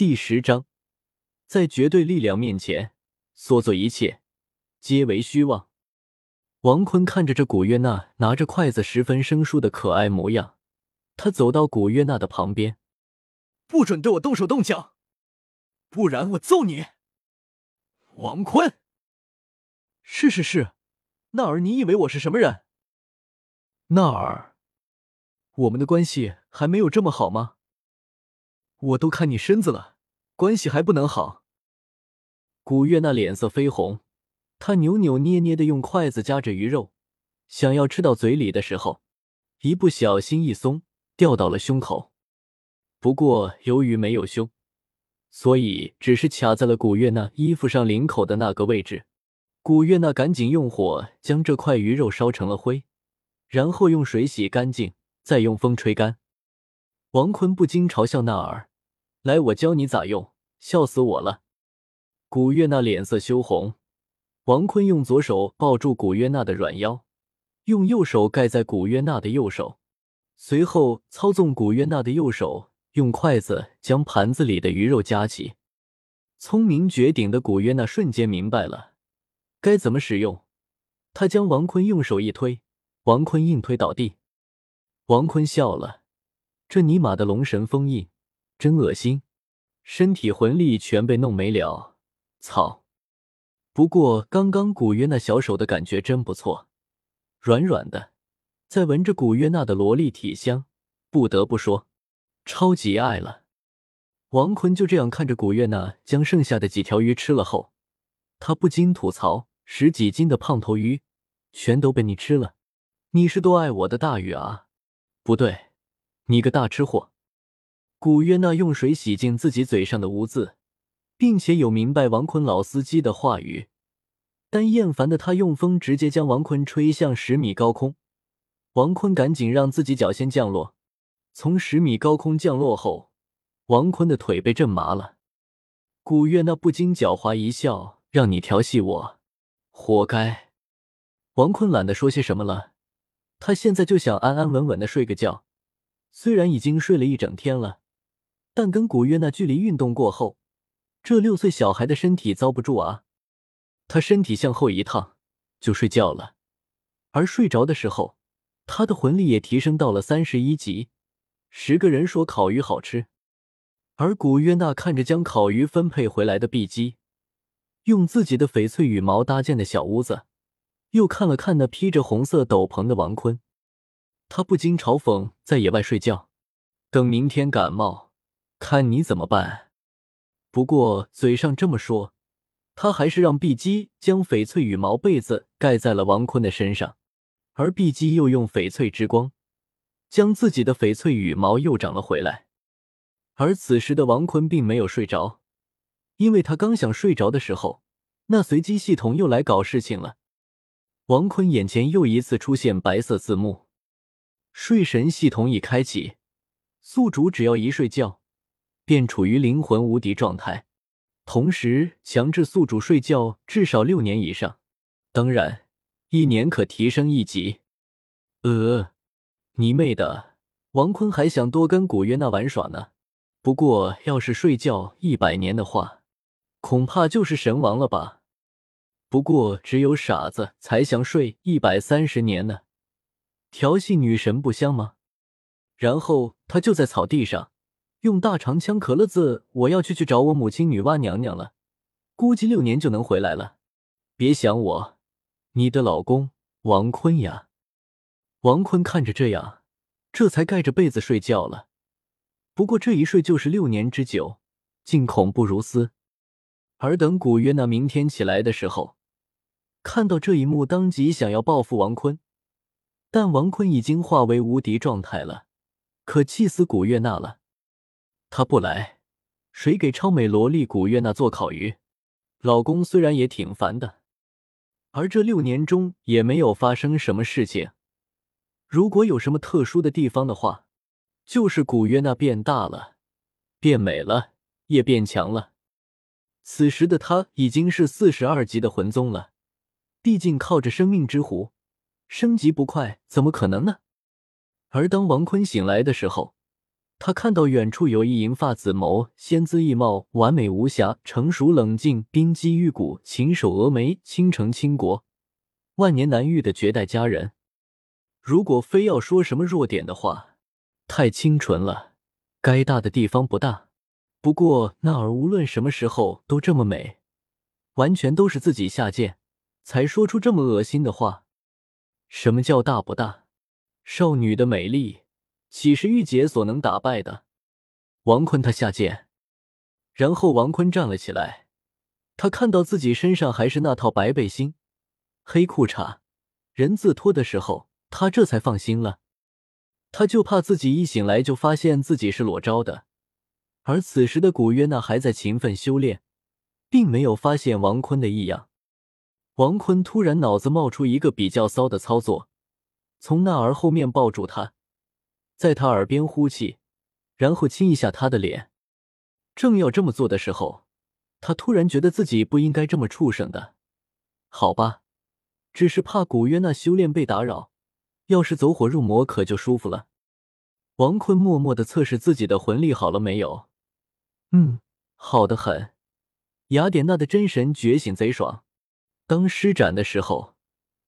第十章，在绝对力量面前，所做一切皆为虚妄。王坤看着这古月娜拿着筷子十分生疏的可爱模样，他走到古月娜的旁边，不准对我动手动脚，不然我揍你！王坤，是是是，娜儿，你以为我是什么人？娜儿，我们的关系还没有这么好吗？我都看你身子了，关系还不能好。古月娜脸色绯红，她扭扭捏捏的用筷子夹着鱼肉，想要吃到嘴里的时候，一不小心一松，掉到了胸口。不过由于没有胸，所以只是卡在了古月娜衣服上领口的那个位置。古月娜赶紧用火将这块鱼肉烧成了灰，然后用水洗干净，再用风吹干。王坤不禁嘲笑娜儿。来，我教你咋用，笑死我了！古月娜脸色羞红，王坤用左手抱住古月娜的软腰，用右手盖在古月娜的右手，随后操纵古月娜的右手，用筷子将盘子里的鱼肉夹起。聪明绝顶的古月娜瞬间明白了该怎么使用，他将王坤用手一推，王坤硬推倒地。王坤笑了，这尼玛的龙神封印！真恶心，身体魂力全被弄没了。操！不过刚刚古约娜小手的感觉真不错，软软的。再闻着古约娜的萝莉体香，不得不说，超级爱了。王坤就这样看着古月娜将剩下的几条鱼吃了后，他不禁吐槽：十几斤的胖头鱼，全都被你吃了，你是多爱我的大鱼啊？不对，你个大吃货！古月娜用水洗净自己嘴上的污渍，并且有明白王坤老司机的话语，但厌烦的他用风直接将王坤吹向十米高空。王坤赶紧让自己脚先降落，从十米高空降落后，王坤的腿被震麻了。古月娜不禁狡猾一笑：“让你调戏我，活该。”王坤懒得说些什么了，他现在就想安安稳稳的睡个觉，虽然已经睡了一整天了。但跟古月娜距离运动过后，这六岁小孩的身体遭不住啊！他身体向后一趟就睡觉了，而睡着的时候，他的魂力也提升到了三十一级。十个人说烤鱼好吃，而古月娜看着将烤鱼分配回来的碧姬，用自己的翡翠羽毛搭建的小屋子，又看了看那披着红色斗篷的王坤，他不禁嘲讽：在野外睡觉，等明天感冒。看你怎么办。不过嘴上这么说，他还是让碧姬将翡翠羽毛被子盖在了王坤的身上，而碧姬又用翡翠之光将自己的翡翠羽毛又长了回来。而此时的王坤并没有睡着，因为他刚想睡着的时候，那随机系统又来搞事情了。王坤眼前又一次出现白色字幕，睡神系统已开启，宿主只要一睡觉。便处于灵魂无敌状态，同时强制宿主睡觉至少六年以上，当然一年可提升一级。呃，你妹的！王坤还想多跟古约娜玩耍呢。不过要是睡觉一百年的话，恐怕就是神王了吧？不过只有傻子才想睡一百三十年呢，调戏女神不香吗？然后他就在草地上。用大长枪可乐字，我要去去找我母亲女娲娘娘了，估计六年就能回来了。别想我，你的老公王坤呀。王坤看着这样，这才盖着被子睡觉了。不过这一睡就是六年之久，竟恐怖如斯。而等古月娜明天起来的时候，看到这一幕，当即想要报复王坤，但王坤已经化为无敌状态了，可气死古月娜了。他不来，谁给超美萝莉古月娜做烤鱼？老公虽然也挺烦的，而这六年中也没有发生什么事情。如果有什么特殊的地方的话，就是古月娜变大了，变美了，也变强了。此时的她已经是四十二级的魂宗了，毕竟靠着生命之壶，升级不快怎么可能呢？而当王坤醒来的时候。他看到远处有一银发紫眸、仙姿异貌、完美无瑕、成熟冷静、冰肌玉骨、禽首峨眉、倾城倾国、万年难遇的绝代佳人。如果非要说什么弱点的话，太清纯了，该大的地方不大。不过那儿无论什么时候都这么美，完全都是自己下贱才说出这么恶心的话。什么叫大不大？少女的美丽。岂是玉姐所能打败的？王坤他下贱，然后王坤站了起来。他看到自己身上还是那套白背心、黑裤衩、人字拖的时候，他这才放心了。他就怕自己一醒来就发现自己是裸招的。而此时的古约娜还在勤奋修炼，并没有发现王坤的异样。王坤突然脑子冒出一个比较骚的操作，从娜儿后面抱住她。在他耳边呼气，然后亲一下他的脸。正要这么做的时候，他突然觉得自己不应该这么畜生的。好吧，只是怕古约娜修炼被打扰，要是走火入魔，可就舒服了。王坤默默的测试自己的魂力好了没有？嗯，好的很。雅典娜的真神觉醒贼爽，当施展的时候，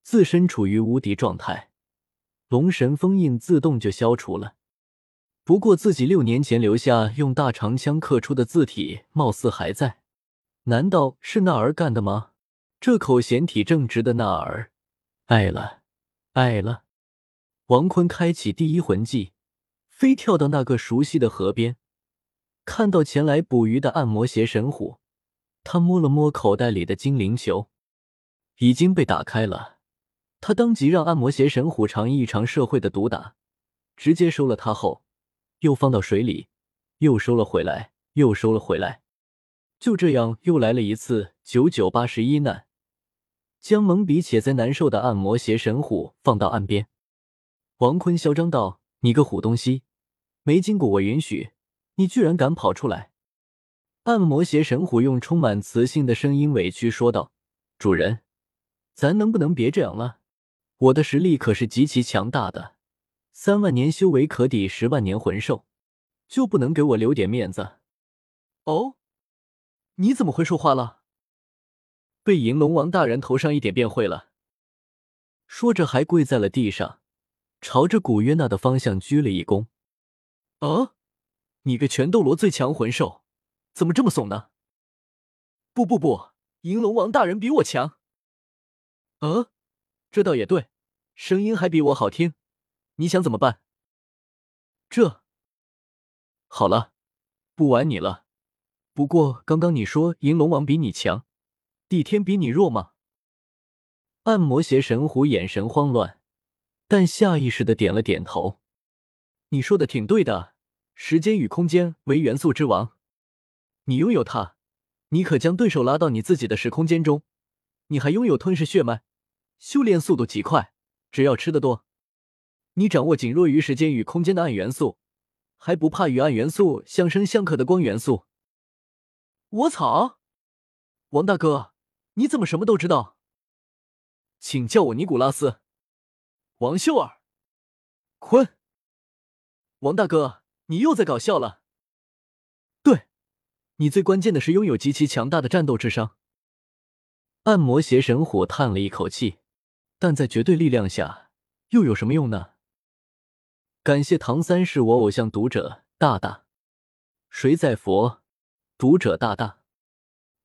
自身处于无敌状态。龙神封印自动就消除了，不过自己六年前留下用大长枪刻出的字体貌似还在，难道是那儿干的吗？这口嫌体正直的那儿，爱了，爱了。王坤开启第一魂技，飞跳到那个熟悉的河边，看到前来捕鱼的暗魔邪神虎，他摸了摸口袋里的精灵球，已经被打开了。他当即让暗魔邪神虎尝一尝社会的毒打，直接收了他后，又放到水里，又收了回来，又收了回来，就这样又来了一次九九八十一难，将懵逼且在难受的暗魔邪神虎放到岸边。王坤嚣张道：“你个虎东西，没经过我允许，你居然敢跑出来！”暗魔邪神虎用充满磁性的声音委屈说道：“主人，咱能不能别这样了？”我的实力可是极其强大的，三万年修为可抵十万年魂兽，就不能给我留点面子？哦，你怎么会说话了？被银龙王大人头上一点便会了。说着还跪在了地上，朝着古约娜的方向鞠了一躬。啊，你个全斗罗最强魂兽，怎么这么怂呢？不不不，银龙王大人比我强。啊，这倒也对。声音还比我好听，你想怎么办？这好了，不玩你了。不过刚刚你说银龙王比你强，帝天比你弱吗？暗魔邪神虎眼神慌乱，但下意识的点了点头。你说的挺对的，时间与空间为元素之王，你拥有它，你可将对手拉到你自己的时空间中。你还拥有吞噬血脉，修炼速度极快。只要吃的多，你掌握仅弱于时间与空间的暗元素，还不怕与暗元素相生相克的光元素。我操！王大哥，你怎么什么都知道？请叫我尼古拉斯。王秀儿。坤。王大哥，你又在搞笑了。对，你最关键的是拥有极其强大的战斗智商。暗魔邪神虎叹了一口气。但在绝对力量下，又有什么用呢？感谢唐三是我偶像读者大大，谁在佛读者大大，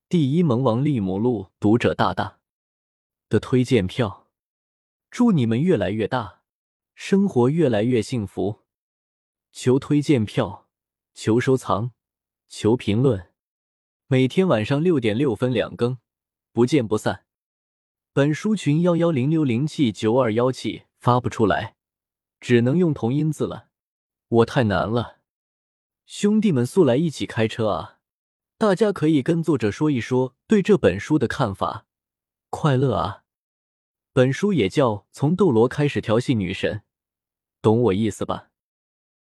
第一萌王利姆路读者大大的推荐票，祝你们越来越大，生活越来越幸福。求推荐票，求收藏，求评论，每天晚上六点六分两更，不见不散。本书群幺幺零六零七九二幺七发不出来，只能用同音字了。我太难了，兄弟们速来一起开车啊！大家可以跟作者说一说对这本书的看法。快乐啊！本书也叫从斗罗开始调戏女神，懂我意思吧？